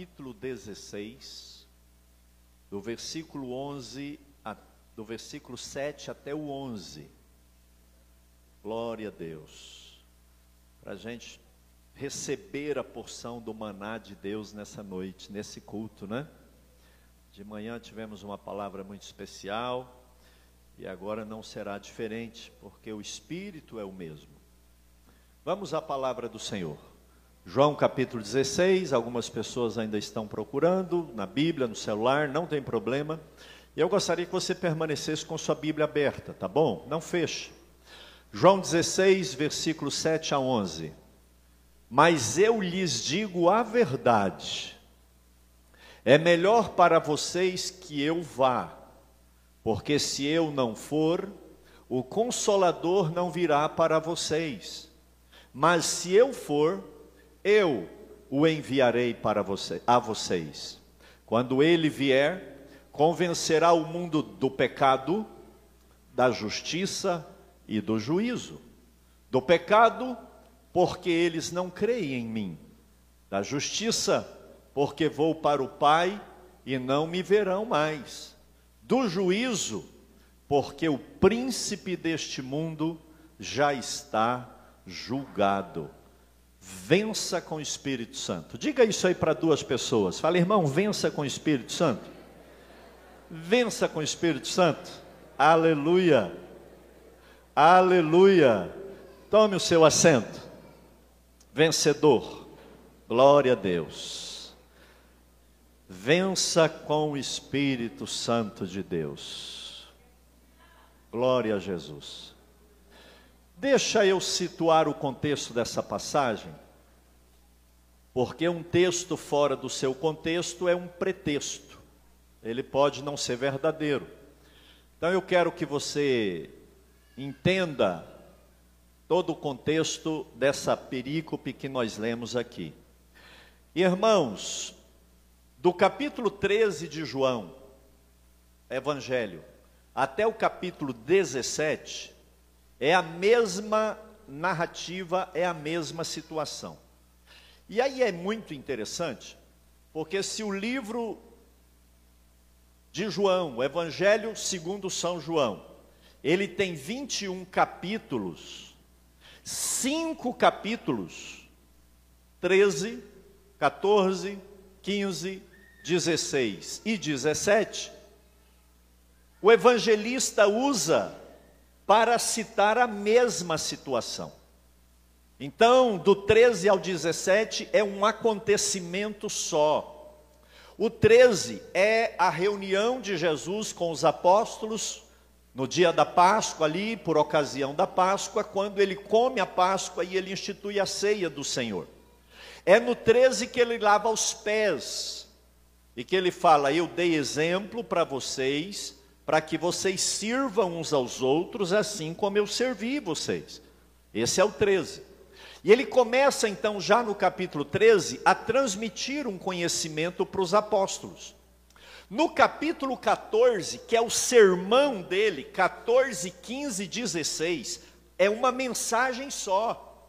Capítulo 16, do versículo 11, a, do versículo 7 até o 11. Glória a Deus. Para a gente receber a porção do maná de Deus nessa noite, nesse culto, né? De manhã tivemos uma palavra muito especial e agora não será diferente, porque o Espírito é o mesmo. Vamos à palavra do Senhor. João capítulo 16, algumas pessoas ainda estão procurando na Bíblia, no celular, não tem problema. E eu gostaria que você permanecesse com sua Bíblia aberta, tá bom? Não feche. João 16, versículo 7 a 11. Mas eu lhes digo a verdade. É melhor para vocês que eu vá, porque se eu não for, o consolador não virá para vocês. Mas se eu for, eu o enviarei para você, a vocês. Quando ele vier, convencerá o mundo do pecado, da justiça e do juízo. Do pecado, porque eles não creem em mim. Da justiça, porque vou para o Pai e não me verão mais. Do juízo, porque o príncipe deste mundo já está julgado. Vença com o Espírito Santo. Diga isso aí para duas pessoas. Fala, irmão, vença com o Espírito Santo. Vença com o Espírito Santo. Aleluia. Aleluia. Tome o seu assento. Vencedor. Glória a Deus. Vença com o Espírito Santo de Deus. Glória a Jesus. Deixa eu situar o contexto dessa passagem, porque um texto fora do seu contexto é um pretexto, ele pode não ser verdadeiro. Então eu quero que você entenda todo o contexto dessa perícope que nós lemos aqui. Irmãos, do capítulo 13 de João, Evangelho, até o capítulo 17, é a mesma narrativa, é a mesma situação. E aí é muito interessante, porque se o livro de João, o Evangelho segundo São João, ele tem 21 capítulos, cinco capítulos, 13, 14, 15, 16 e 17, o evangelista usa para citar a mesma situação. Então, do 13 ao 17 é um acontecimento só. O 13 é a reunião de Jesus com os apóstolos no dia da Páscoa, ali, por ocasião da Páscoa, quando ele come a Páscoa e ele institui a ceia do Senhor. É no 13 que ele lava os pés e que ele fala: Eu dei exemplo para vocês para que vocês sirvam uns aos outros assim como eu servi vocês. Esse é o 13. E ele começa então, já no capítulo 13, a transmitir um conhecimento para os apóstolos. No capítulo 14, que é o sermão dele, 14, 15 e 16, é uma mensagem só.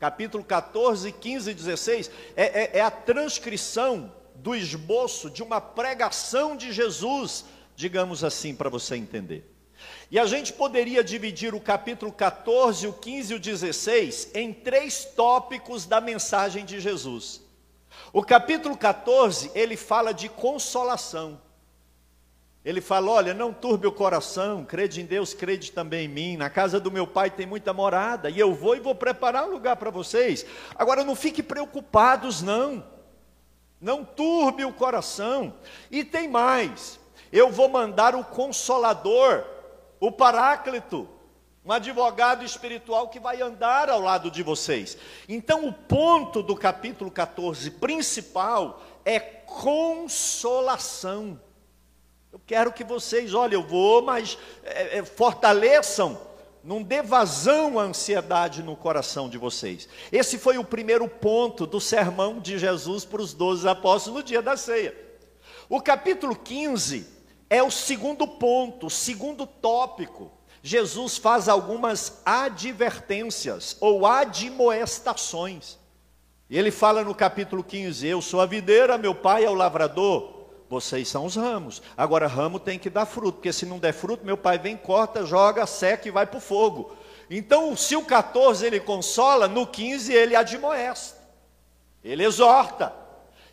Capítulo 14, 15 e 16 é, é, é a transcrição do esboço de uma pregação de Jesus digamos assim, para você entender. E a gente poderia dividir o capítulo 14, o 15 e o 16 em três tópicos da mensagem de Jesus. O capítulo 14, ele fala de consolação. Ele fala: olha, não turbe o coração, crede em Deus, crede também em mim. Na casa do meu pai tem muita morada, e eu vou e vou preparar um lugar para vocês. Agora não fiquem preocupados, não. Não turbe o coração. E tem mais: eu vou mandar o consolador, o paráclito, um advogado espiritual que vai andar ao lado de vocês. Então, o ponto do capítulo 14 principal é consolação. Eu quero que vocês, olha, eu vou, mas é, é, fortaleçam, não dê vazão à ansiedade no coração de vocês. Esse foi o primeiro ponto do sermão de Jesus para os doze apóstolos no dia da ceia. O capítulo 15 é o segundo ponto, o segundo tópico. Jesus faz algumas advertências ou admoestações. E ele fala no capítulo 15: Eu sou a videira, meu pai é o lavrador, vocês são os ramos. Agora, ramo tem que dar fruto, porque se não der fruto, meu pai vem, corta, joga, seca e vai para o fogo. Então, se o 14 ele consola, no 15 ele admoesta, ele exorta.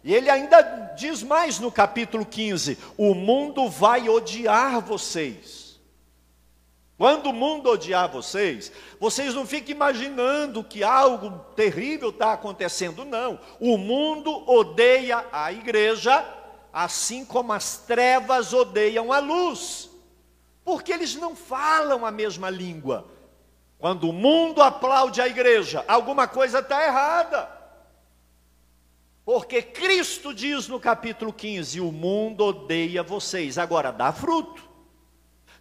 E ele ainda diz mais no capítulo 15: O mundo vai odiar vocês. Quando o mundo odiar vocês, vocês não fiquem imaginando que algo terrível está acontecendo, não. O mundo odeia a igreja, assim como as trevas odeiam a luz, porque eles não falam a mesma língua. Quando o mundo aplaude a igreja, alguma coisa está errada. Porque Cristo diz no capítulo 15: o mundo odeia vocês, agora dá fruto.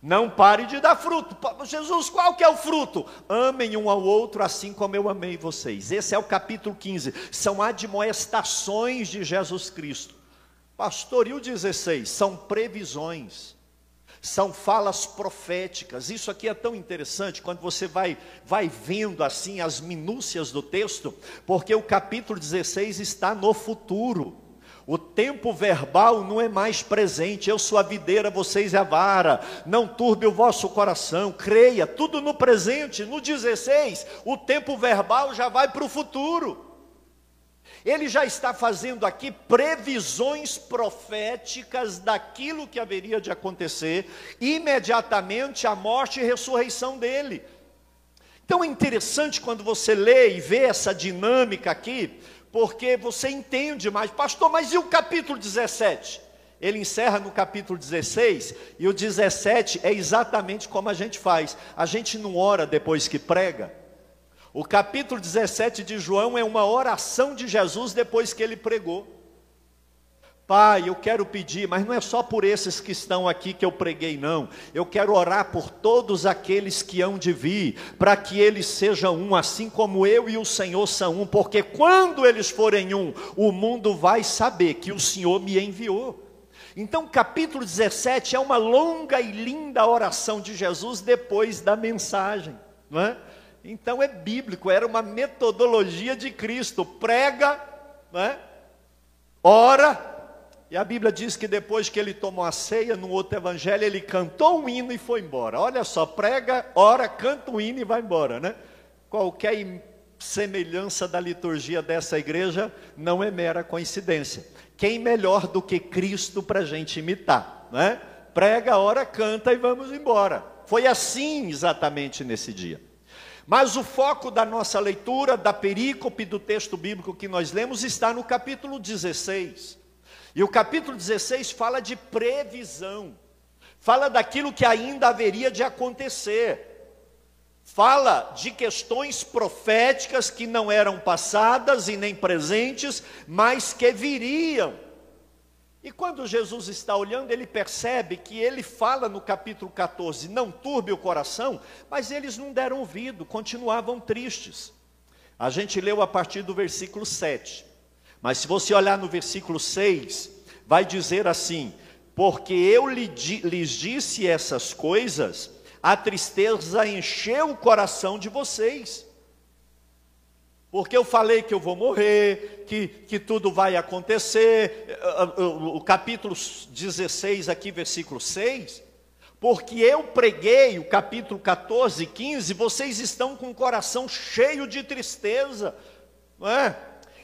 Não pare de dar fruto. Jesus, qual que é o fruto? Amem um ao outro assim como eu amei vocês. Esse é o capítulo 15. São admoestações de Jesus Cristo. Pastor, e o 16? São previsões. São falas proféticas. Isso aqui é tão interessante quando você vai, vai vendo assim as minúcias do texto, porque o capítulo 16 está no futuro. O tempo verbal não é mais presente. Eu sou a videira, vocês é a vara. Não turbe o vosso coração. Creia, tudo no presente. No 16, o tempo verbal já vai para o futuro. Ele já está fazendo aqui previsões proféticas daquilo que haveria de acontecer imediatamente a morte e ressurreição dele. Então é interessante quando você lê e vê essa dinâmica aqui, porque você entende mais. Pastor, mas e o capítulo 17? Ele encerra no capítulo 16, e o 17 é exatamente como a gente faz. A gente não ora depois que prega. O capítulo 17 de João é uma oração de Jesus depois que ele pregou. Pai, eu quero pedir, mas não é só por esses que estão aqui que eu preguei, não. Eu quero orar por todos aqueles que hão de vir, para que eles sejam um, assim como eu e o Senhor são um, porque quando eles forem um, o mundo vai saber que o Senhor me enviou. Então, capítulo 17 é uma longa e linda oração de Jesus depois da mensagem, não é? Então é bíblico, era uma metodologia de Cristo, prega, não é? ora e a Bíblia diz que depois que ele tomou a ceia, no outro evangelho, ele cantou um hino e foi embora. Olha só, prega, ora, canta um hino e vai embora, né? Qualquer semelhança da liturgia dessa igreja não é mera coincidência. Quem melhor do que Cristo para a gente imitar, né? Prega, ora, canta e vamos embora. Foi assim exatamente nesse dia. Mas o foco da nossa leitura, da perícope do texto bíblico que nós lemos, está no capítulo 16. E o capítulo 16 fala de previsão, fala daquilo que ainda haveria de acontecer, fala de questões proféticas que não eram passadas e nem presentes, mas que viriam. E quando Jesus está olhando, ele percebe que ele fala no capítulo 14: não turbe o coração, mas eles não deram ouvido, continuavam tristes. A gente leu a partir do versículo 7. Mas se você olhar no versículo 6, vai dizer assim: Porque eu lhes disse essas coisas, a tristeza encheu o coração de vocês. Porque eu falei que eu vou morrer, que, que tudo vai acontecer. O capítulo 16, aqui, versículo 6. Porque eu preguei o capítulo 14, 15, vocês estão com o coração cheio de tristeza, não é?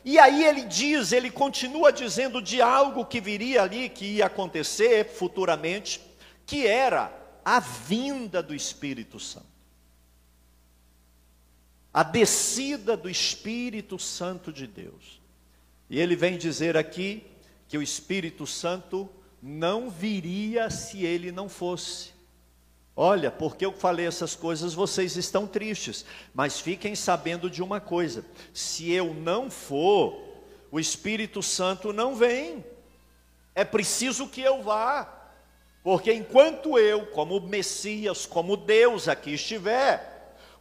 E aí ele diz, ele continua dizendo de algo que viria ali, que ia acontecer futuramente, que era a vinda do Espírito Santo. A descida do Espírito Santo de Deus. E ele vem dizer aqui que o Espírito Santo não viria se ele não fosse. Olha, porque eu falei essas coisas, vocês estão tristes, mas fiquem sabendo de uma coisa: se eu não for, o Espírito Santo não vem. É preciso que eu vá, porque enquanto eu, como Messias, como Deus aqui estiver,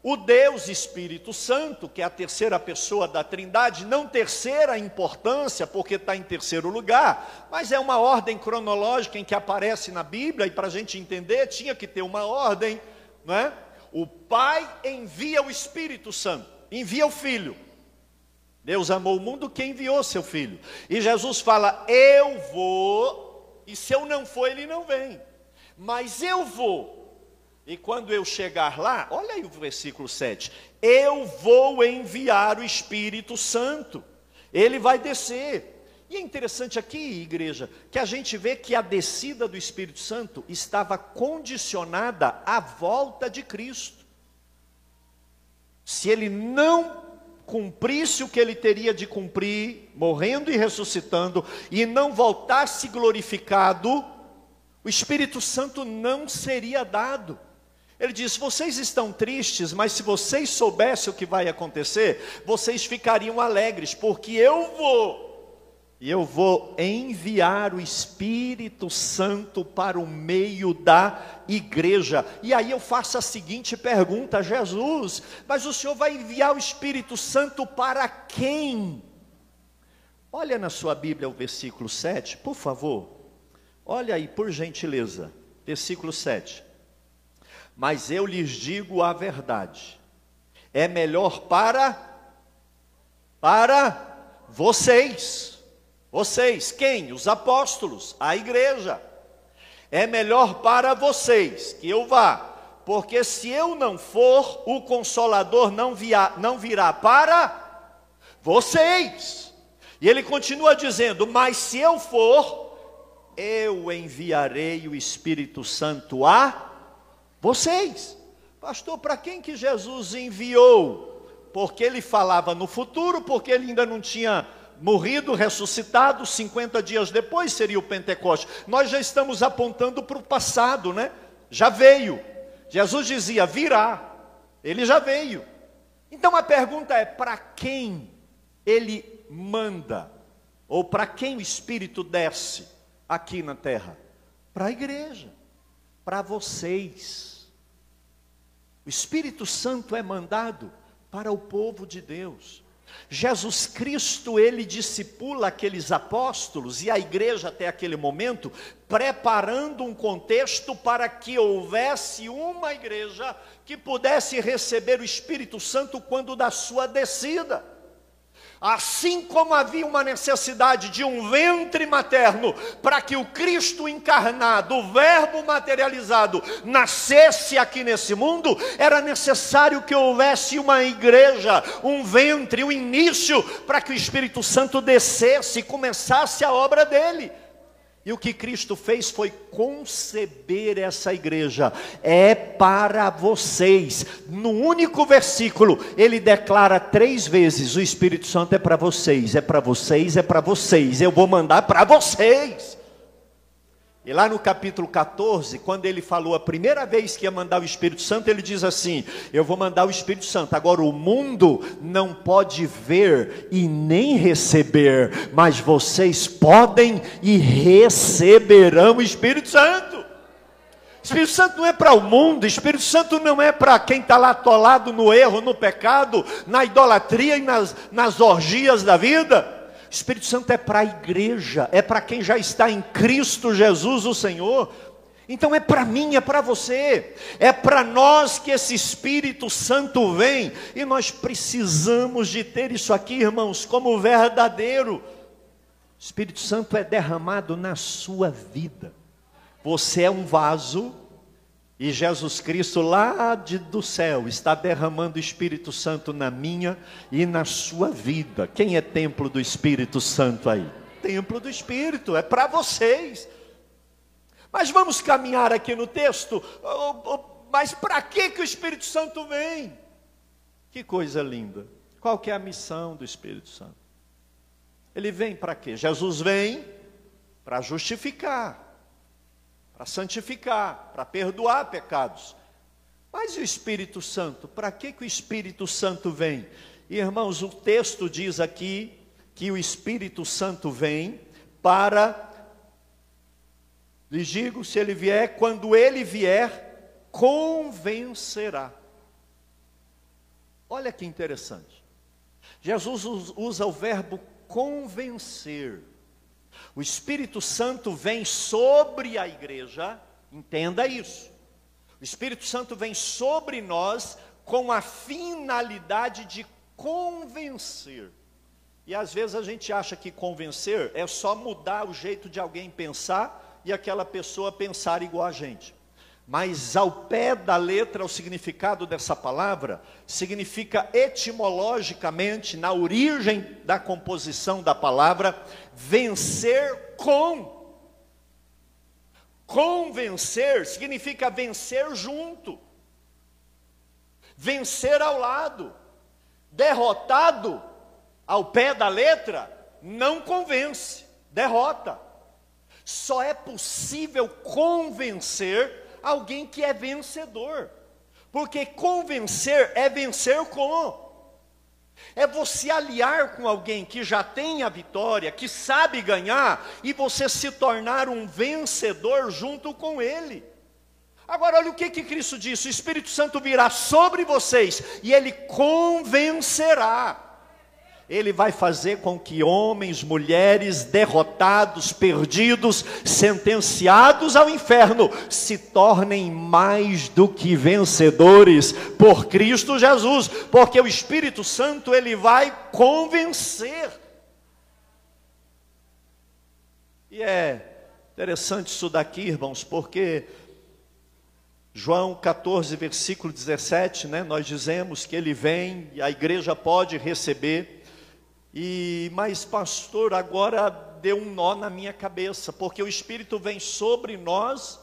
o Deus Espírito Santo, que é a terceira pessoa da Trindade, não terceira importância, porque está em terceiro lugar, mas é uma ordem cronológica em que aparece na Bíblia, e para a gente entender, tinha que ter uma ordem, não é? O Pai envia o Espírito Santo, envia o Filho. Deus amou o mundo que enviou seu filho. E Jesus fala: Eu vou, e se eu não for, ele não vem. Mas eu vou. E quando eu chegar lá, olha aí o versículo 7. Eu vou enviar o Espírito Santo. Ele vai descer. E é interessante aqui, igreja, que a gente vê que a descida do Espírito Santo estava condicionada à volta de Cristo. Se ele não cumprisse o que ele teria de cumprir, morrendo e ressuscitando, e não voltasse glorificado, o Espírito Santo não seria dado. Ele diz: Vocês estão tristes, mas se vocês soubessem o que vai acontecer, vocês ficariam alegres, porque eu vou e eu vou enviar o Espírito Santo para o meio da igreja. E aí eu faço a seguinte pergunta: Jesus, mas o Senhor vai enviar o Espírito Santo para quem? Olha na sua Bíblia o versículo 7, por favor. Olha aí, por gentileza. Versículo 7. Mas eu lhes digo a verdade. É melhor para para vocês vocês, quem? Os apóstolos, a igreja. É melhor para vocês que eu vá, porque se eu não for, o consolador não, via, não virá para vocês. E ele continua dizendo: Mas se eu for, eu enviarei o Espírito Santo a vocês. Pastor, para quem que Jesus enviou? Porque ele falava no futuro, porque ele ainda não tinha morrido, ressuscitado, 50 dias depois seria o Pentecoste. Nós já estamos apontando para o passado, né? Já veio. Jesus dizia: virá. Ele já veio. Então a pergunta é: para quem ele manda? Ou para quem o Espírito desce aqui na terra? Para a igreja, para vocês. O Espírito Santo é mandado para o povo de Deus. Jesus Cristo, ele discipula aqueles apóstolos e a igreja até aquele momento, preparando um contexto para que houvesse uma igreja que pudesse receber o Espírito Santo quando da sua descida. Assim como havia uma necessidade de um ventre materno para que o Cristo encarnado, o Verbo materializado, nascesse aqui nesse mundo, era necessário que houvesse uma igreja, um ventre, um início para que o Espírito Santo descesse e começasse a obra dele. E o que Cristo fez foi conceber essa igreja. É para vocês. No único versículo, ele declara três vezes: o Espírito Santo é para vocês, é para vocês, é para vocês. Eu vou mandar para vocês. E lá no capítulo 14, quando ele falou a primeira vez que ia mandar o Espírito Santo, ele diz assim: Eu vou mandar o Espírito Santo. Agora, o mundo não pode ver e nem receber, mas vocês podem e receberão o Espírito Santo. Espírito Santo não é para o mundo, Espírito Santo não é para quem está lá atolado no erro, no pecado, na idolatria e nas, nas orgias da vida. Espírito Santo é para a igreja, é para quem já está em Cristo Jesus, o Senhor. Então é para mim, é para você, é para nós que esse Espírito Santo vem, e nós precisamos de ter isso aqui, irmãos, como verdadeiro. O Espírito Santo é derramado na sua vida. Você é um vaso e Jesus Cristo, lá de, do céu, está derramando o Espírito Santo na minha e na sua vida. Quem é templo do Espírito Santo aí? Templo do Espírito, é para vocês. Mas vamos caminhar aqui no texto. Mas para que, que o Espírito Santo vem? Que coisa linda. Qual que é a missão do Espírito Santo? Ele vem para quê? Jesus vem para justificar para santificar, para perdoar pecados. Mas e o Espírito Santo? Para que, que o Espírito Santo vem? Irmãos, o texto diz aqui que o Espírito Santo vem para, lhes digo, se ele vier, quando ele vier, convencerá. Olha que interessante. Jesus usa o verbo convencer. O Espírito Santo vem sobre a igreja, entenda isso. O Espírito Santo vem sobre nós com a finalidade de convencer. E às vezes a gente acha que convencer é só mudar o jeito de alguém pensar e aquela pessoa pensar igual a gente. Mas ao pé da letra, o significado dessa palavra significa etimologicamente, na origem da composição da palavra, vencer com. Convencer significa vencer junto, vencer ao lado, derrotado ao pé da letra, não convence, derrota. Só é possível convencer alguém que é vencedor. Porque convencer é vencer com. É você aliar com alguém que já tem a vitória, que sabe ganhar, e você se tornar um vencedor junto com ele. Agora, olha o que, que Cristo disse: o Espírito Santo virá sobre vocês e ele convencerá ele vai fazer com que homens, mulheres derrotados, perdidos, sentenciados ao inferno, se tornem mais do que vencedores por Cristo Jesus, porque o Espírito Santo ele vai convencer. E é interessante isso daqui, irmãos, porque João 14, versículo 17, né, nós dizemos que ele vem e a igreja pode receber e, mas pastor, agora deu um nó na minha cabeça, porque o Espírito vem sobre nós,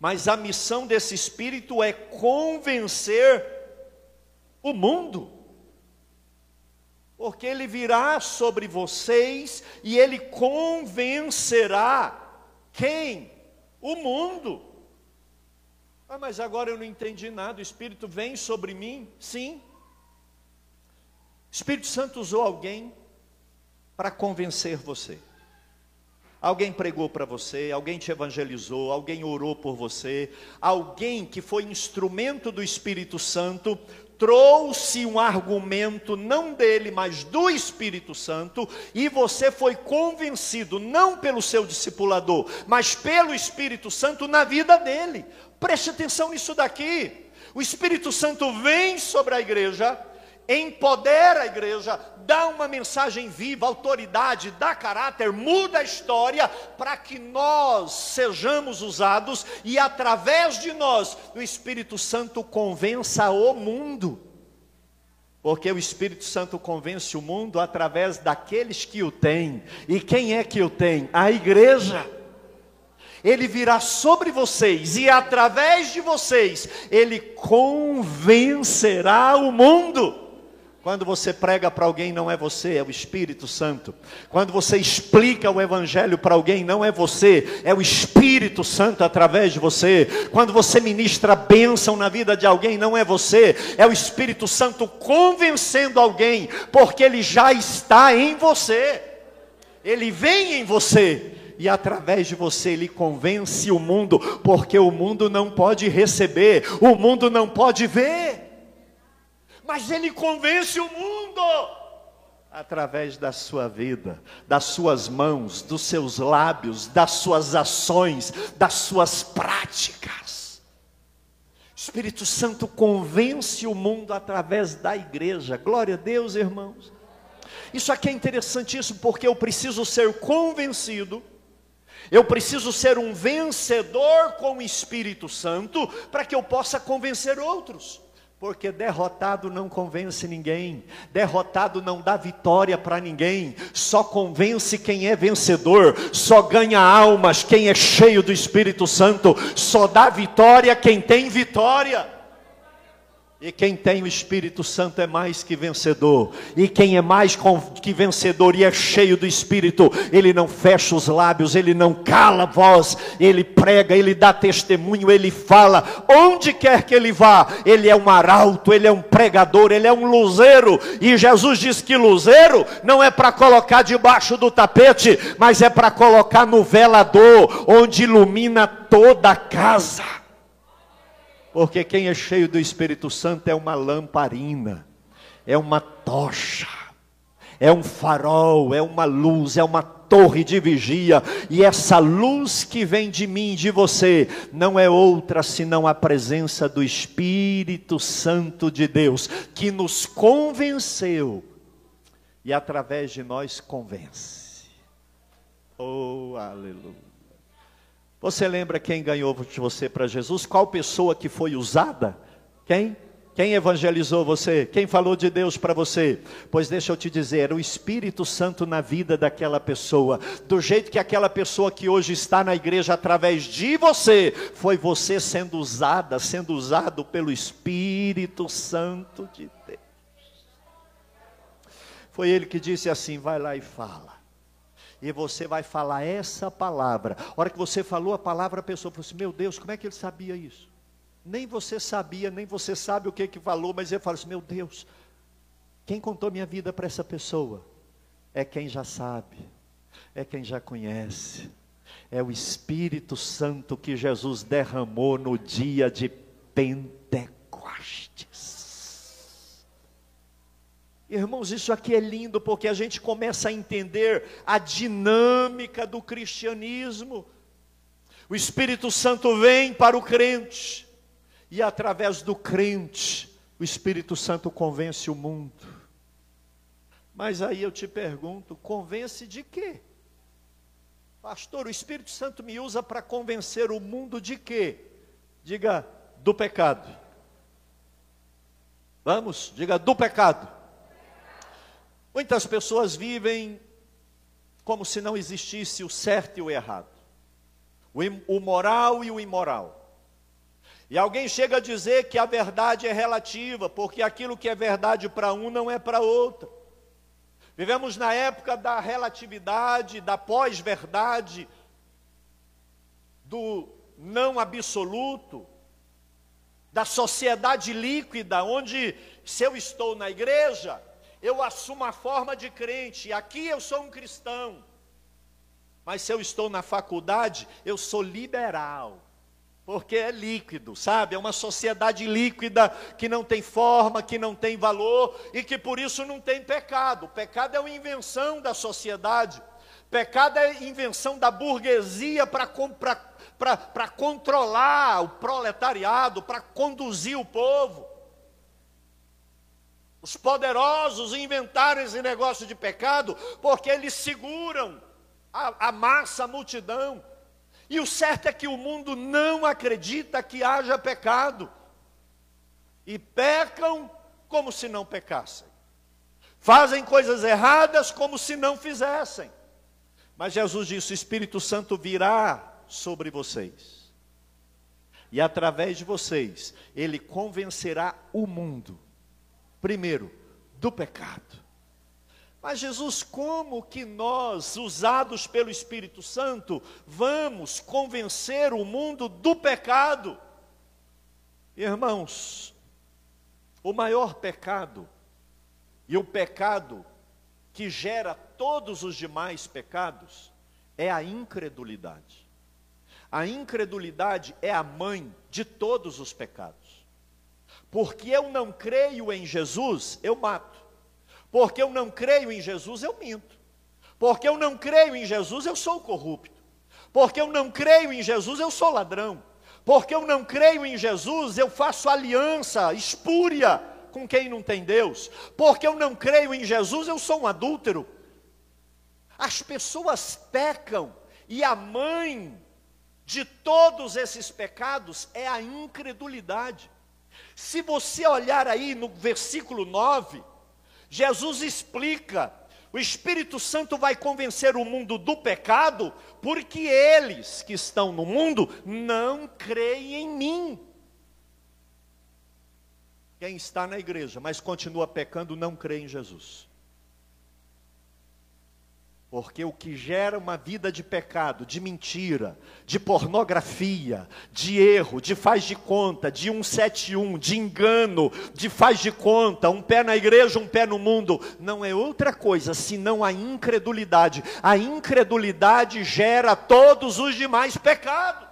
mas a missão desse Espírito é convencer o mundo. Porque ele virá sobre vocês e ele convencerá quem? O mundo. Ah, mas agora eu não entendi nada. O Espírito vem sobre mim? Sim. Espírito Santo usou alguém para convencer você. Alguém pregou para você, alguém te evangelizou, alguém orou por você, alguém que foi instrumento do Espírito Santo trouxe um argumento não dele, mas do Espírito Santo, e você foi convencido não pelo seu discipulador, mas pelo Espírito Santo na vida dele. Preste atenção nisso daqui. O Espírito Santo vem sobre a igreja, empodera a igreja, dá uma mensagem viva, autoridade, dá caráter, muda a história para que nós sejamos usados e através de nós o Espírito Santo convença o mundo. Porque o Espírito Santo convence o mundo através daqueles que o têm. E quem é que o tem? A igreja. Ele virá sobre vocês e através de vocês ele convencerá o mundo. Quando você prega para alguém, não é você, é o Espírito Santo. Quando você explica o Evangelho para alguém, não é você, é o Espírito Santo através de você. Quando você ministra bênção na vida de alguém, não é você, é o Espírito Santo convencendo alguém, porque ele já está em você. Ele vem em você e através de você ele convence o mundo, porque o mundo não pode receber, o mundo não pode ver mas ele convence o mundo através da sua vida, das suas mãos, dos seus lábios, das suas ações, das suas práticas. O Espírito Santo convence o mundo através da igreja. Glória a Deus, irmãos. Isso aqui é interessantíssimo porque eu preciso ser convencido. Eu preciso ser um vencedor com o Espírito Santo para que eu possa convencer outros. Porque derrotado não convence ninguém, derrotado não dá vitória para ninguém, só convence quem é vencedor, só ganha almas quem é cheio do Espírito Santo, só dá vitória quem tem vitória. E quem tem o Espírito Santo é mais que vencedor. E quem é mais que vencedor e é cheio do Espírito, ele não fecha os lábios, ele não cala a voz, ele prega, ele dá testemunho, ele fala. Onde quer que ele vá, ele é um arauto, ele é um pregador, ele é um luzeiro. E Jesus diz que luzeiro não é para colocar debaixo do tapete, mas é para colocar no velador, onde ilumina toda a casa. Porque quem é cheio do Espírito Santo é uma lamparina, é uma tocha, é um farol, é uma luz, é uma torre de vigia, e essa luz que vem de mim de você não é outra senão a presença do Espírito Santo de Deus, que nos convenceu e através de nós convence. Oh, aleluia. Você lembra quem ganhou de você para Jesus? Qual pessoa que foi usada? Quem? Quem evangelizou você? Quem falou de Deus para você? Pois deixa eu te dizer, o Espírito Santo na vida daquela pessoa, do jeito que aquela pessoa que hoje está na igreja através de você, foi você sendo usada, sendo usado pelo Espírito Santo de Deus. Foi ele que disse assim: vai lá e fala. E você vai falar essa palavra. A hora que você falou a palavra, a pessoa falou assim: Meu Deus, como é que ele sabia isso? Nem você sabia, nem você sabe o que que falou, mas ele fala assim: Meu Deus, quem contou minha vida para essa pessoa? É quem já sabe, é quem já conhece, é o Espírito Santo que Jesus derramou no dia de Pentecostes. Irmãos, isso aqui é lindo porque a gente começa a entender a dinâmica do cristianismo. O Espírito Santo vem para o crente, e através do crente, o Espírito Santo convence o mundo. Mas aí eu te pergunto: convence de quê? Pastor, o Espírito Santo me usa para convencer o mundo de quê? Diga, do pecado. Vamos, diga, do pecado. Muitas pessoas vivem como se não existisse o certo e o errado, o moral e o imoral. E alguém chega a dizer que a verdade é relativa, porque aquilo que é verdade para um não é para outro. Vivemos na época da relatividade, da pós-verdade, do não absoluto, da sociedade líquida, onde se eu estou na igreja, eu assumo a forma de crente, aqui eu sou um cristão. Mas se eu estou na faculdade, eu sou liberal porque é líquido, sabe? É uma sociedade líquida que não tem forma, que não tem valor e que por isso não tem pecado. Pecado é uma invenção da sociedade. Pecado é invenção da burguesia para controlar o proletariado, para conduzir o povo. Os poderosos inventaram esse negócio de pecado porque eles seguram a, a massa, a multidão. E o certo é que o mundo não acredita que haja pecado. E pecam como se não pecassem. Fazem coisas erradas como se não fizessem. Mas Jesus disse: o Espírito Santo virá sobre vocês. E através de vocês, ele convencerá o mundo, primeiro, do pecado mas Jesus, como que nós, usados pelo Espírito Santo, vamos convencer o mundo do pecado? Irmãos, o maior pecado e o pecado que gera todos os demais pecados é a incredulidade. A incredulidade é a mãe de todos os pecados. Porque eu não creio em Jesus, eu mato. Porque eu não creio em Jesus, eu minto. Porque eu não creio em Jesus, eu sou corrupto. Porque eu não creio em Jesus, eu sou ladrão. Porque eu não creio em Jesus, eu faço aliança espúria com quem não tem Deus. Porque eu não creio em Jesus, eu sou um adúltero. As pessoas pecam e a mãe de todos esses pecados é a incredulidade. Se você olhar aí no versículo 9, Jesus explica: o Espírito Santo vai convencer o mundo do pecado, porque eles que estão no mundo não creem em mim. Quem está na igreja, mas continua pecando, não crê em Jesus. Porque o que gera uma vida de pecado, de mentira, de pornografia, de erro, de faz de conta, de 171, de engano, de faz de conta, um pé na igreja, um pé no mundo, não é outra coisa senão a incredulidade. A incredulidade gera todos os demais pecados.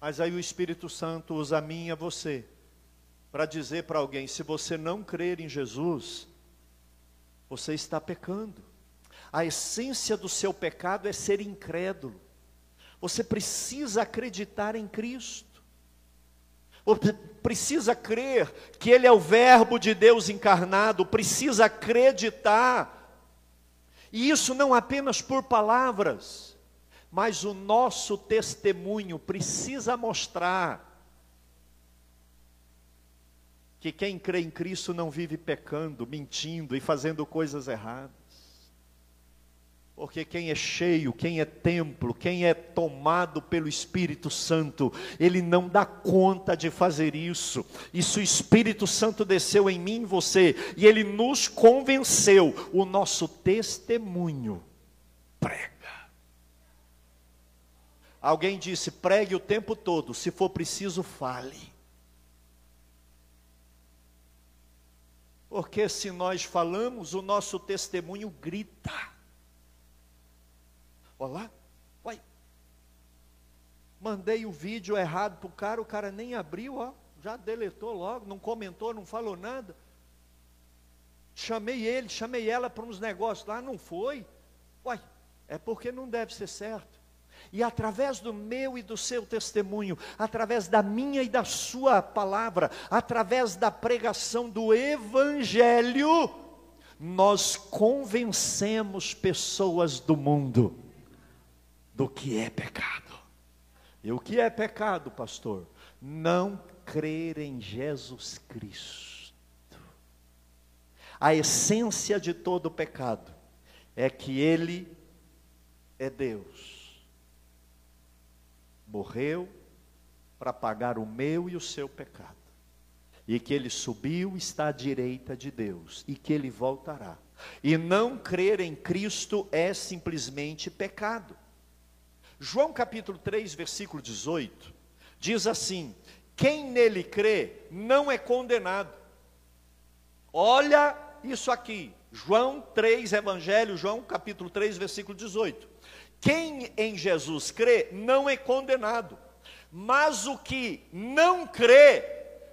Mas aí o Espírito Santo usa a mim e a você para dizer para alguém: se você não crer em Jesus, você está pecando. A essência do seu pecado é ser incrédulo. Você precisa acreditar em Cristo. precisa crer que Ele é o Verbo de Deus encarnado, precisa acreditar. E isso não apenas por palavras, mas o nosso testemunho precisa mostrar que quem crê em Cristo não vive pecando, mentindo e fazendo coisas erradas. Porque quem é cheio, quem é templo, quem é tomado pelo Espírito Santo, ele não dá conta de fazer isso. E se o Espírito Santo desceu em mim e você, e ele nos convenceu, o nosso testemunho prega. Alguém disse: pregue o tempo todo, se for preciso, fale. Porque se nós falamos, o nosso testemunho grita. Olá, uai. Mandei o vídeo errado para o cara, o cara nem abriu, ó, já deletou logo, não comentou, não falou nada. Chamei ele, chamei ela para uns negócios lá, não foi. Uai, é porque não deve ser certo. E através do meu e do seu testemunho, através da minha e da sua palavra, através da pregação do Evangelho, nós convencemos pessoas do mundo do que é pecado. E o que é pecado, pastor? Não crer em Jesus Cristo. A essência de todo pecado é que Ele é Deus morreu para pagar o meu e o seu pecado, e que ele subiu está à direita de Deus, e que ele voltará. E não crer em Cristo é simplesmente pecado. João capítulo 3, versículo 18, diz assim: Quem nele crê não é condenado. Olha isso aqui, João 3, Evangelho, João capítulo 3, versículo 18. Quem em Jesus crê não é condenado, mas o que não crê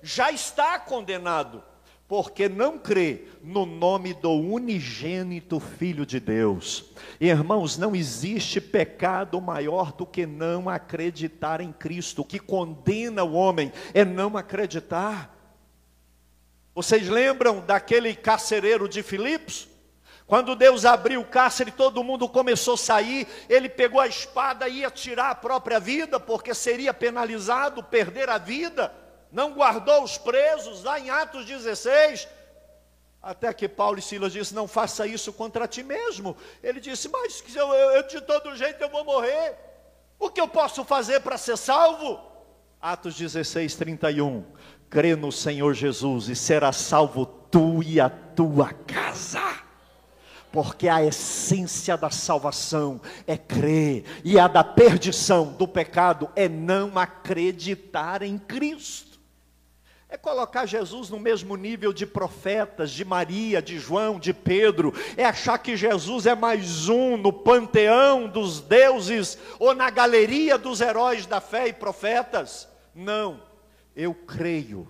já está condenado, porque não crê no nome do unigênito Filho de Deus. Irmãos, não existe pecado maior do que não acreditar em Cristo. O que condena o homem é não acreditar. Vocês lembram daquele carcereiro de Filipos? Quando Deus abriu o cárcere, todo mundo começou a sair. Ele pegou a espada e ia tirar a própria vida, porque seria penalizado perder a vida. Não guardou os presos, lá em Atos 16. Até que Paulo e Silas disse: Não faça isso contra ti mesmo. Ele disse: Mas eu, eu, de todo jeito eu vou morrer. O que eu posso fazer para ser salvo? Atos 16, 31. Crê no Senhor Jesus e será salvo tu e a tua casa porque a essência da salvação é crer, e a da perdição do pecado é não acreditar em Cristo. É colocar Jesus no mesmo nível de profetas, de Maria, de João, de Pedro, é achar que Jesus é mais um no panteão dos deuses ou na galeria dos heróis da fé e profetas. Não, eu creio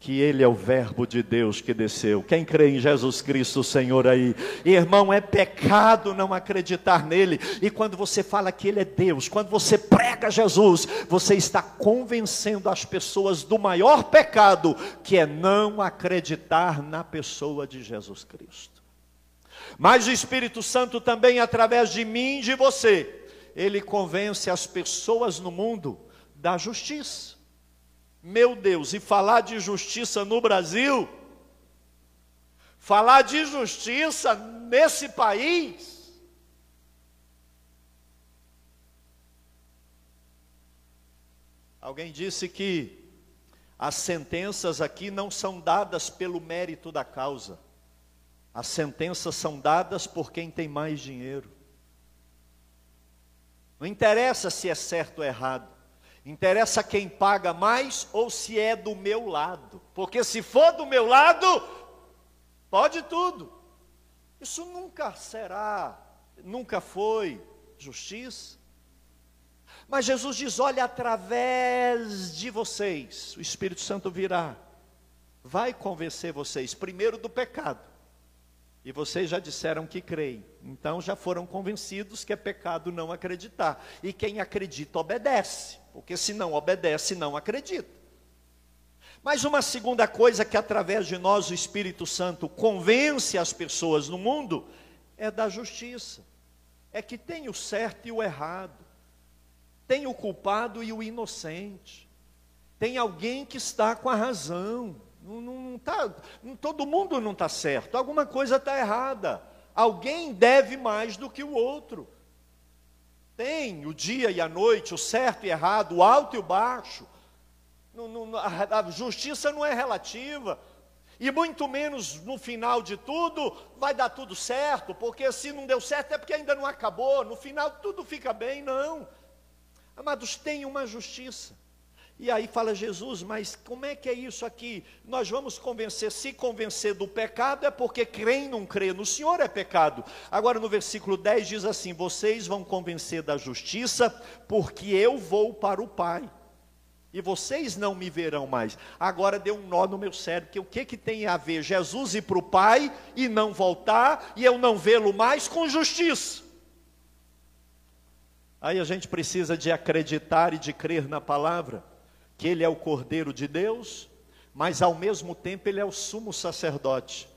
que Ele é o Verbo de Deus que desceu. Quem crê em Jesus Cristo, Senhor, aí, irmão, é pecado não acreditar nele. E quando você fala que Ele é Deus, quando você prega Jesus, você está convencendo as pessoas do maior pecado, que é não acreditar na pessoa de Jesus Cristo. Mas o Espírito Santo também, através de mim e de você, ele convence as pessoas no mundo da justiça. Meu Deus, e falar de justiça no Brasil, falar de justiça nesse país, alguém disse que as sentenças aqui não são dadas pelo mérito da causa, as sentenças são dadas por quem tem mais dinheiro. Não interessa se é certo ou errado. Interessa quem paga mais ou se é do meu lado. Porque se for do meu lado, pode tudo. Isso nunca será, nunca foi justiça. Mas Jesus diz: olha, através de vocês, o Espírito Santo virá, vai convencer vocês, primeiro do pecado, e vocês já disseram que creem, então já foram convencidos que é pecado não acreditar, e quem acredita obedece porque se não obedece, não acredita. Mas uma segunda coisa que através de nós o Espírito Santo convence as pessoas no mundo é da justiça. É que tem o certo e o errado. Tem o culpado e o inocente. Tem alguém que está com a razão. Não, não, não tá, todo mundo não está certo. Alguma coisa está errada. Alguém deve mais do que o outro. Tem o dia e a noite, o certo e errado, o alto e o baixo. a justiça não é relativa. E muito menos no final de tudo vai dar tudo certo, porque se não deu certo é porque ainda não acabou, no final tudo fica bem, não. Amados, tem uma justiça. E aí fala Jesus, mas como é que é isso aqui? Nós vamos convencer, se convencer do pecado é porque crê não crê no Senhor é pecado. Agora no versículo 10 diz assim: Vocês vão convencer da justiça, porque eu vou para o Pai. E vocês não me verão mais. Agora deu um nó no meu cérebro, que o que, que tem a ver Jesus ir para o Pai e não voltar, e eu não vê-lo mais com justiça? Aí a gente precisa de acreditar e de crer na palavra que ele é o Cordeiro de Deus, mas ao mesmo tempo ele é o sumo sacerdote.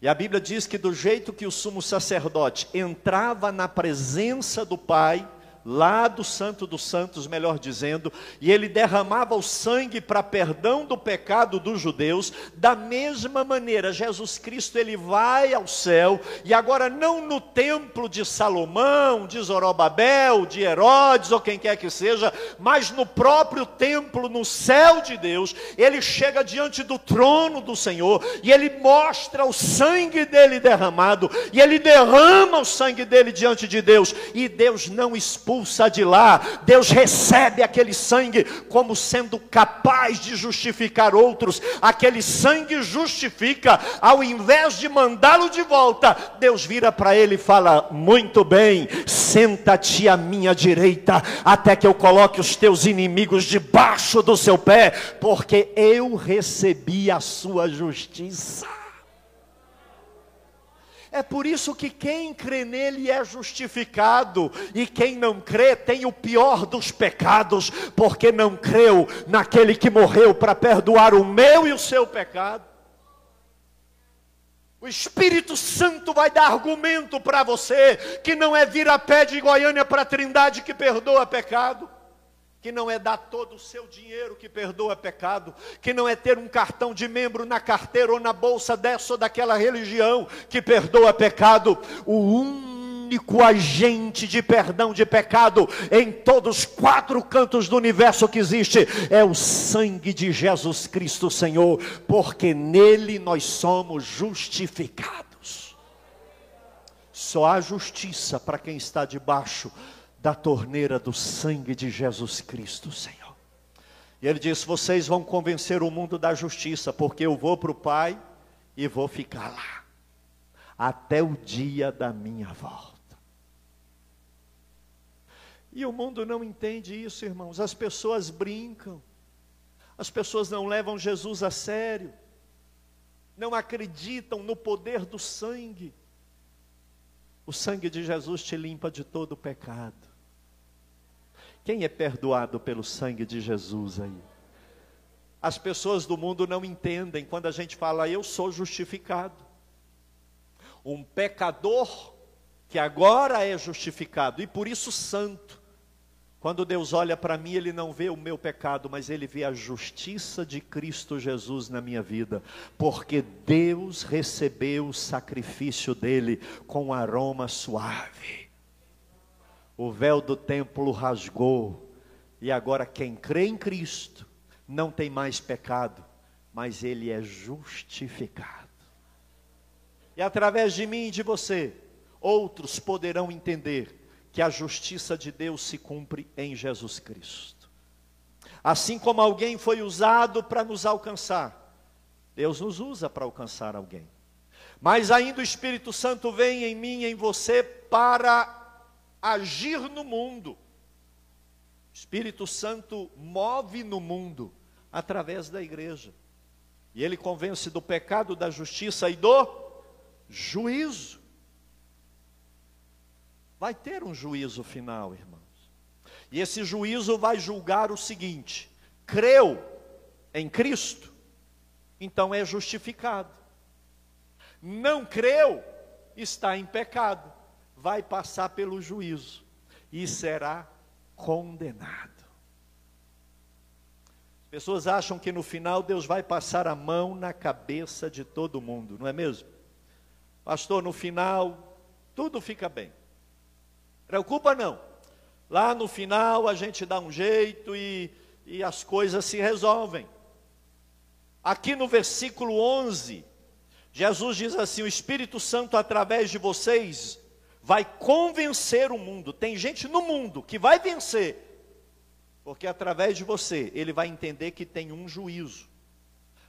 E a Bíblia diz que do jeito que o sumo sacerdote entrava na presença do Pai, lá do Santo dos Santos, melhor dizendo, e ele derramava o sangue para perdão do pecado dos judeus, da mesma maneira, Jesus Cristo ele vai ao céu, e agora não no templo de Salomão, de Zorobabel, de Herodes ou quem quer que seja, mas no próprio templo, no céu de Deus, ele chega diante do trono do Senhor, e ele mostra o sangue dele derramado, e ele derrama o sangue dele diante de Deus, e Deus não expulsa expulsa de lá, Deus recebe aquele sangue como sendo capaz de justificar outros. Aquele sangue justifica, ao invés de mandá-lo de volta, Deus vira para ele e fala: Muito bem, senta-te à minha direita, até que eu coloque os teus inimigos debaixo do seu pé, porque eu recebi a sua justiça. É por isso que quem crê nele é justificado, e quem não crê tem o pior dos pecados, porque não creu naquele que morreu para perdoar o meu e o seu pecado. O Espírito Santo vai dar argumento para você que não é vir a pé de Goiânia para a Trindade que perdoa pecado que não é dar todo o seu dinheiro que perdoa pecado, que não é ter um cartão de membro na carteira ou na bolsa dessa ou daquela religião que perdoa pecado. O único agente de perdão de pecado em todos os quatro cantos do universo que existe é o sangue de Jesus Cristo, Senhor, porque nele nós somos justificados. Só há justiça para quem está debaixo da torneira do sangue de Jesus Cristo, Senhor. E ele disse: Vocês vão convencer o mundo da justiça, porque eu vou para o Pai e vou ficar lá, até o dia da minha volta. E o mundo não entende isso, irmãos. As pessoas brincam, as pessoas não levam Jesus a sério, não acreditam no poder do sangue. O sangue de Jesus te limpa de todo o pecado. Quem é perdoado pelo sangue de Jesus aí? As pessoas do mundo não entendem quando a gente fala, eu sou justificado. Um pecador que agora é justificado e por isso santo. Quando Deus olha para mim, Ele não vê o meu pecado, mas Ele vê a justiça de Cristo Jesus na minha vida, porque Deus recebeu o sacrifício dele com aroma suave. O véu do templo rasgou, e agora quem crê em Cristo não tem mais pecado, mas ele é justificado. E através de mim e de você, outros poderão entender que a justiça de Deus se cumpre em Jesus Cristo. Assim como alguém foi usado para nos alcançar, Deus nos usa para alcançar alguém. Mas ainda o Espírito Santo vem em mim e em você para agir no mundo. O Espírito Santo move no mundo através da igreja. E ele convence do pecado, da justiça e do juízo. Vai ter um juízo final, irmãos. E esse juízo vai julgar o seguinte: creu em Cristo, então é justificado. Não creu, está em pecado, vai passar pelo juízo e será condenado. Pessoas acham que no final Deus vai passar a mão na cabeça de todo mundo, não é mesmo? Pastor, no final tudo fica bem. Preocupa não. Lá no final a gente dá um jeito e, e as coisas se resolvem. Aqui no versículo 11, Jesus diz assim: O Espírito Santo, através de vocês, vai convencer o mundo. Tem gente no mundo que vai vencer, porque através de você ele vai entender que tem um juízo.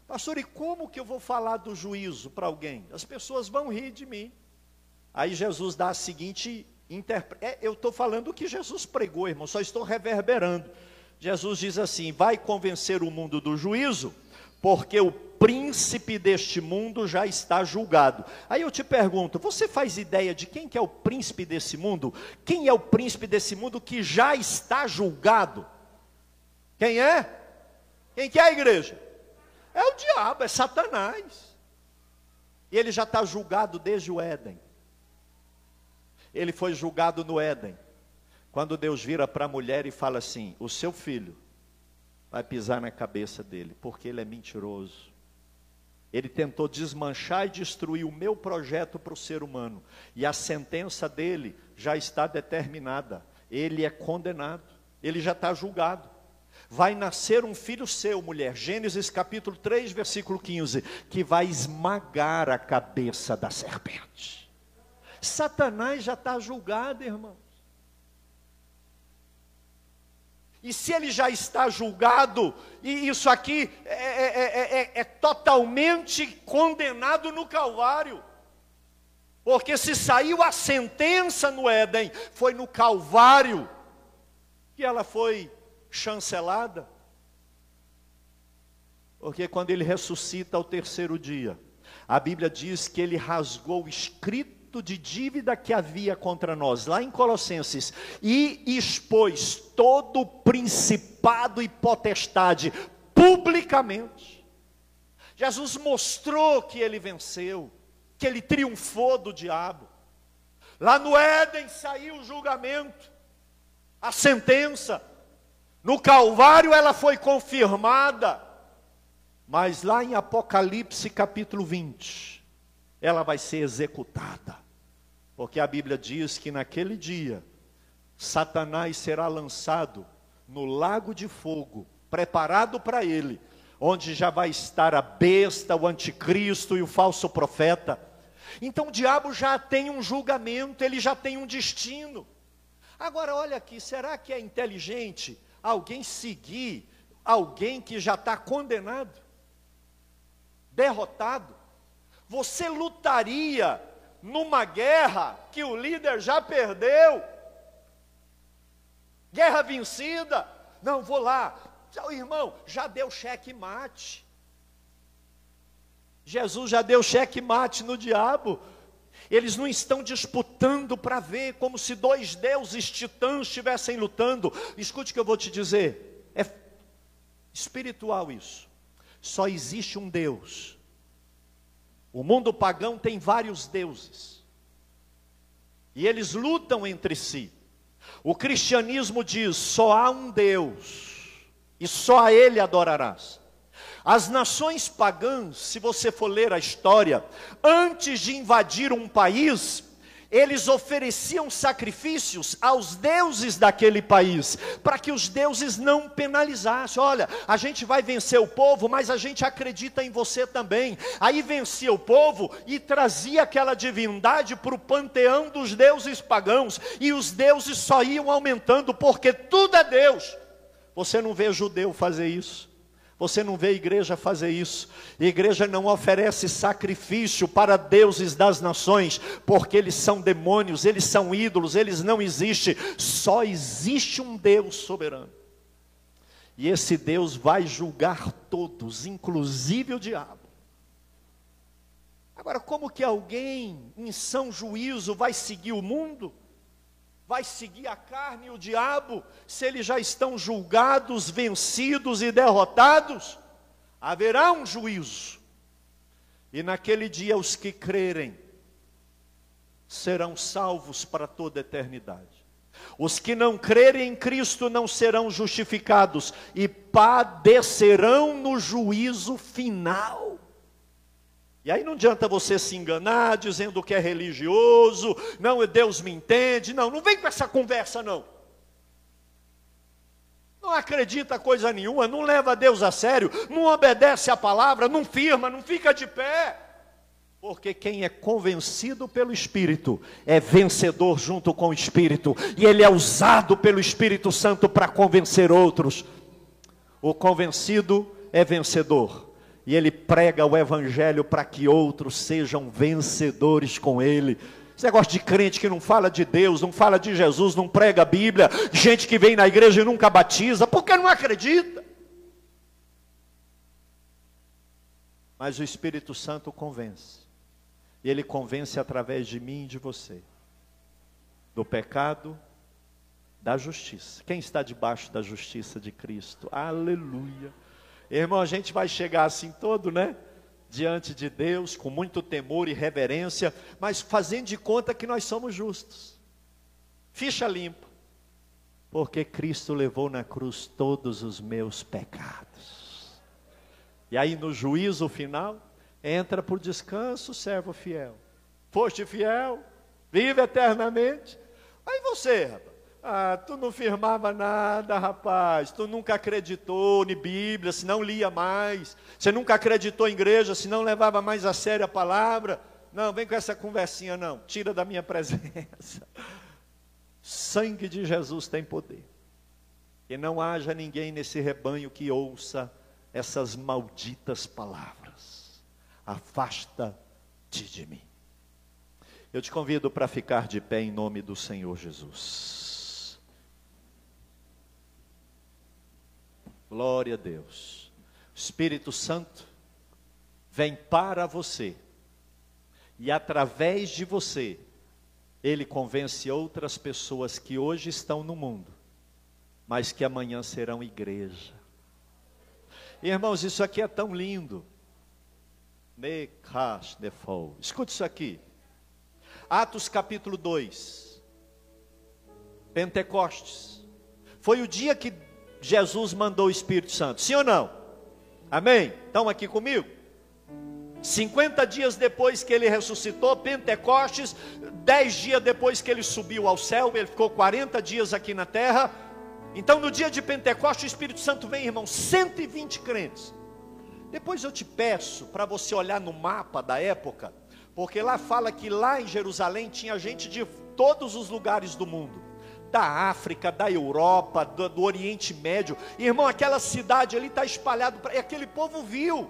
Pastor, e como que eu vou falar do juízo para alguém? As pessoas vão rir de mim. Aí Jesus dá a seguinte interpretação. É, eu estou falando o que Jesus pregou, irmão, só estou reverberando. Jesus diz assim: vai convencer o mundo do juízo, porque o príncipe deste mundo já está julgado. Aí eu te pergunto, você faz ideia de quem que é o príncipe desse mundo? Quem é o príncipe desse mundo que já está julgado? Quem é? Quem que é a igreja? É o diabo, é Satanás. E ele já está julgado desde o Éden. Ele foi julgado no Éden. Quando Deus vira para a mulher e fala assim: O seu filho vai pisar na cabeça dele, porque ele é mentiroso. Ele tentou desmanchar e destruir o meu projeto para o ser humano. E a sentença dele já está determinada. Ele é condenado. Ele já está julgado. Vai nascer um filho seu, mulher. Gênesis capítulo 3, versículo 15. Que vai esmagar a cabeça da serpente. Satanás já está julgado, irmão. E se ele já está julgado, e isso aqui é, é, é, é, totalmente condenado no Calvário. Porque se saiu a sentença no Éden, foi no Calvário que ela foi chancelada. Porque quando ele ressuscita ao terceiro dia, a Bíblia diz que ele rasgou o escrito de dívida que havia contra nós, lá em Colossenses, e expôs todo o principado e potestade publicamente. Jesus mostrou que ele venceu, que ele triunfou do diabo. Lá no Éden saiu o julgamento, a sentença. No Calvário ela foi confirmada. Mas lá em Apocalipse capítulo 20, ela vai ser executada. Porque a Bíblia diz que naquele dia, Satanás será lançado no lago de fogo, preparado para ele, onde já vai estar a besta, o anticristo e o falso profeta. Então o diabo já tem um julgamento, ele já tem um destino. Agora olha aqui, será que é inteligente alguém seguir alguém que já está condenado, derrotado? Você lutaria numa guerra que o líder já perdeu? Guerra vencida? Não, vou lá. O irmão, já deu cheque mate. Jesus já deu cheque mate no diabo. Eles não estão disputando para ver como se dois deuses titãs estivessem lutando. Escute o que eu vou te dizer. É espiritual isso. Só existe um Deus o mundo pagão tem vários deuses. E eles lutam entre si. O cristianismo diz: só há um Deus, e só a Ele adorarás. As nações pagãs, se você for ler a história, antes de invadir um país, eles ofereciam sacrifícios aos deuses daquele país, para que os deuses não penalizassem. Olha, a gente vai vencer o povo, mas a gente acredita em você também. Aí vencia o povo e trazia aquela divindade para o panteão dos deuses pagãos, e os deuses só iam aumentando, porque tudo é Deus. Você não vê judeu fazer isso. Você não vê a igreja fazer isso. A igreja não oferece sacrifício para deuses das nações, porque eles são demônios, eles são ídolos, eles não existem. Só existe um Deus soberano. E esse Deus vai julgar todos, inclusive o diabo. Agora, como que alguém em são juízo vai seguir o mundo? Vai seguir a carne e o diabo, se eles já estão julgados, vencidos e derrotados? Haverá um juízo. E naquele dia os que crerem serão salvos para toda a eternidade. Os que não crerem em Cristo não serão justificados e padecerão no juízo final. E aí não adianta você se enganar dizendo que é religioso, não, Deus me entende, não, não vem com essa conversa não. Não acredita coisa nenhuma, não leva Deus a sério, não obedece a palavra, não firma, não fica de pé. Porque quem é convencido pelo Espírito é vencedor junto com o Espírito, e ele é usado pelo Espírito Santo para convencer outros. O convencido é vencedor, e ele prega o Evangelho para que outros sejam vencedores com ele. Esse negócio de crente que não fala de Deus, não fala de Jesus, não prega a Bíblia, gente que vem na igreja e nunca batiza, porque não acredita. Mas o Espírito Santo convence. E ele convence através de mim e de você do pecado, da justiça. Quem está debaixo da justiça de Cristo? Aleluia. Irmão, a gente vai chegar assim todo, né? Diante de Deus, com muito temor e reverência, mas fazendo de conta que nós somos justos. Ficha limpa. Porque Cristo levou na cruz todos os meus pecados. E aí no juízo final, entra por descanso, servo fiel. Foste fiel, vive eternamente. Aí você, rapaz, ah, tu não firmava nada, rapaz. Tu nunca acreditou em Bíblia, se não lia mais. Você nunca acreditou em igreja, se não levava mais a sério a palavra. Não, vem com essa conversinha, não. Tira da minha presença. Sangue de Jesus tem poder. Que não haja ninguém nesse rebanho que ouça essas malditas palavras afasta-te de mim. Eu te convido para ficar de pé em nome do Senhor Jesus. Glória a Deus. Espírito Santo vem para você e através de você ele convence outras pessoas que hoje estão no mundo, mas que amanhã serão igreja. Irmãos, isso aqui é tão lindo. Escute isso aqui. Atos capítulo 2. Pentecostes. Foi o dia que Jesus mandou o Espírito Santo. Sim ou não? Amém? Estão aqui comigo? 50 dias depois que ele ressuscitou, Pentecostes, 10 dias depois que ele subiu ao céu, ele ficou 40 dias aqui na terra. Então, no dia de Pentecostes, o Espírito Santo vem, irmão, 120 crentes. Depois eu te peço para você olhar no mapa da época, porque lá fala que lá em Jerusalém tinha gente de todos os lugares do mundo. Da África, da Europa, do, do Oriente Médio. Irmão, aquela cidade ali está espalhada, e aquele povo viu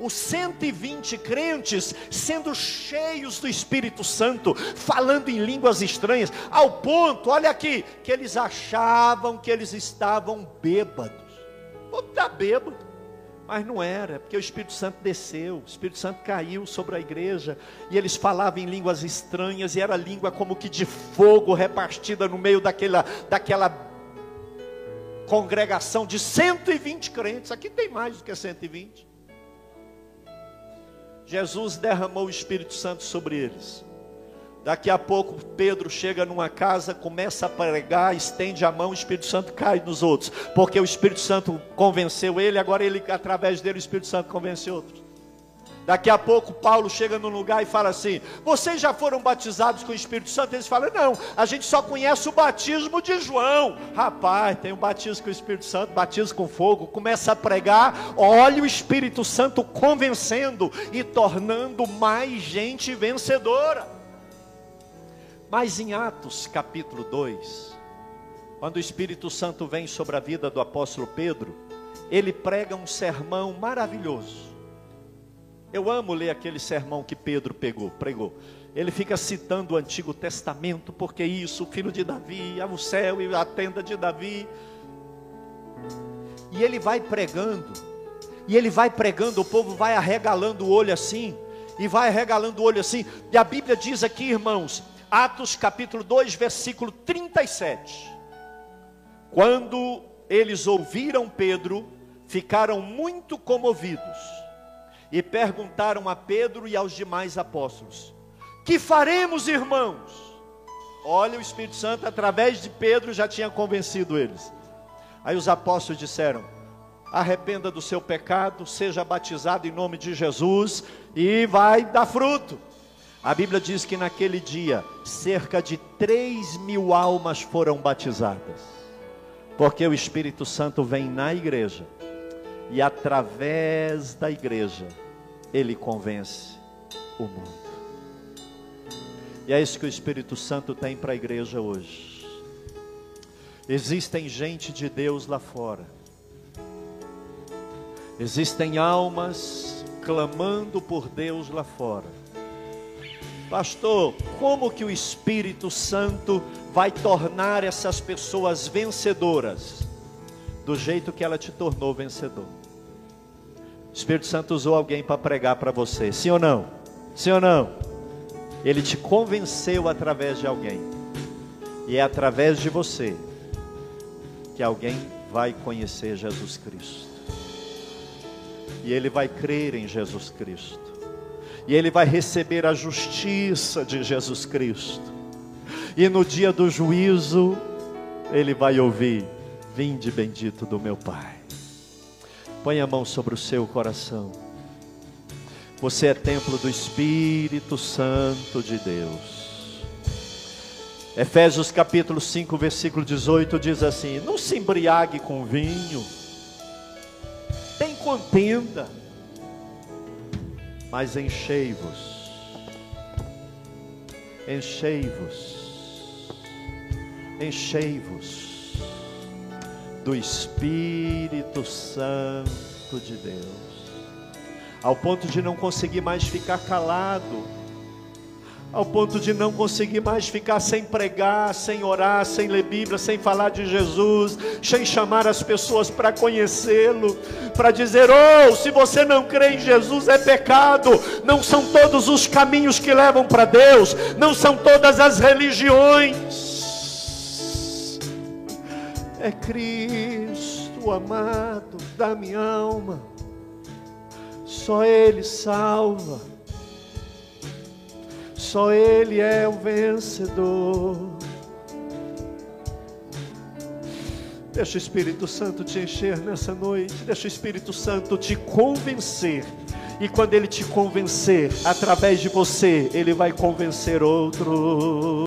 os 120 crentes sendo cheios do Espírito Santo, falando em línguas estranhas, ao ponto, olha aqui, que eles achavam que eles estavam bêbados. Pô, está bêbado. Mas não era, porque o Espírito Santo desceu, o Espírito Santo caiu sobre a igreja, e eles falavam em línguas estranhas, e era língua como que de fogo repartida no meio daquela, daquela congregação de 120 crentes. Aqui tem mais do que 120. Jesus derramou o Espírito Santo sobre eles. Daqui a pouco Pedro chega numa casa, começa a pregar, estende a mão, o Espírito Santo cai nos outros, porque o Espírito Santo convenceu ele, agora ele através dele o Espírito Santo convence outros. Daqui a pouco Paulo chega num lugar e fala assim: Vocês já foram batizados com o Espírito Santo? Eles falam: Não, a gente só conhece o batismo de João. Rapaz, tem um batismo com o Espírito Santo, batismo com fogo. Começa a pregar, olha o Espírito Santo convencendo e tornando mais gente vencedora. Mas em Atos capítulo 2, quando o Espírito Santo vem sobre a vida do apóstolo Pedro, ele prega um sermão maravilhoso. Eu amo ler aquele sermão que Pedro pegou, pregou. Ele fica citando o Antigo Testamento, porque isso, o filho de Davi, o céu e a tenda de Davi. E ele vai pregando, e ele vai pregando, o povo vai arregalando o olho assim, e vai arregalando o olho assim. E a Bíblia diz aqui, irmãos, Atos capítulo 2, versículo 37. Quando eles ouviram Pedro, ficaram muito comovidos e perguntaram a Pedro e aos demais apóstolos: Que faremos, irmãos? Olha, o Espírito Santo, através de Pedro, já tinha convencido eles. Aí os apóstolos disseram: Arrependa do seu pecado, seja batizado em nome de Jesus e vai dar fruto. A Bíblia diz que naquele dia, cerca de 3 mil almas foram batizadas, porque o Espírito Santo vem na igreja, e através da igreja, ele convence o mundo. E é isso que o Espírito Santo tem para a igreja hoje. Existem gente de Deus lá fora, existem almas clamando por Deus lá fora Pastor, como que o Espírito Santo vai tornar essas pessoas vencedoras? Do jeito que ela te tornou vencedor. O Espírito Santo usou alguém para pregar para você, sim ou não? Sim ou não? Ele te convenceu através de alguém. E é através de você que alguém vai conhecer Jesus Cristo. E ele vai crer em Jesus Cristo e ele vai receber a justiça de Jesus Cristo. E no dia do juízo, ele vai ouvir: Vinde bendito do meu Pai. Põe a mão sobre o seu coração. Você é templo do Espírito Santo de Deus. Efésios capítulo 5, versículo 18 diz assim: Não se embriague com vinho, tem contenda mas enchei-vos, enchei-vos, enchei-vos do Espírito Santo de Deus, ao ponto de não conseguir mais ficar calado ao ponto de não conseguir mais ficar sem pregar, sem orar, sem ler Bíblia, sem falar de Jesus, sem chamar as pessoas para conhecê-lo, para dizer: oh, se você não crê em Jesus é pecado, não são todos os caminhos que levam para Deus, não são todas as religiões, é Cristo amado da minha alma, só Ele salva só Ele é o vencedor. Deixa o Espírito Santo te encher nessa noite, deixa o Espírito Santo te convencer. E quando ele te convencer, através de você, ele vai convencer outro.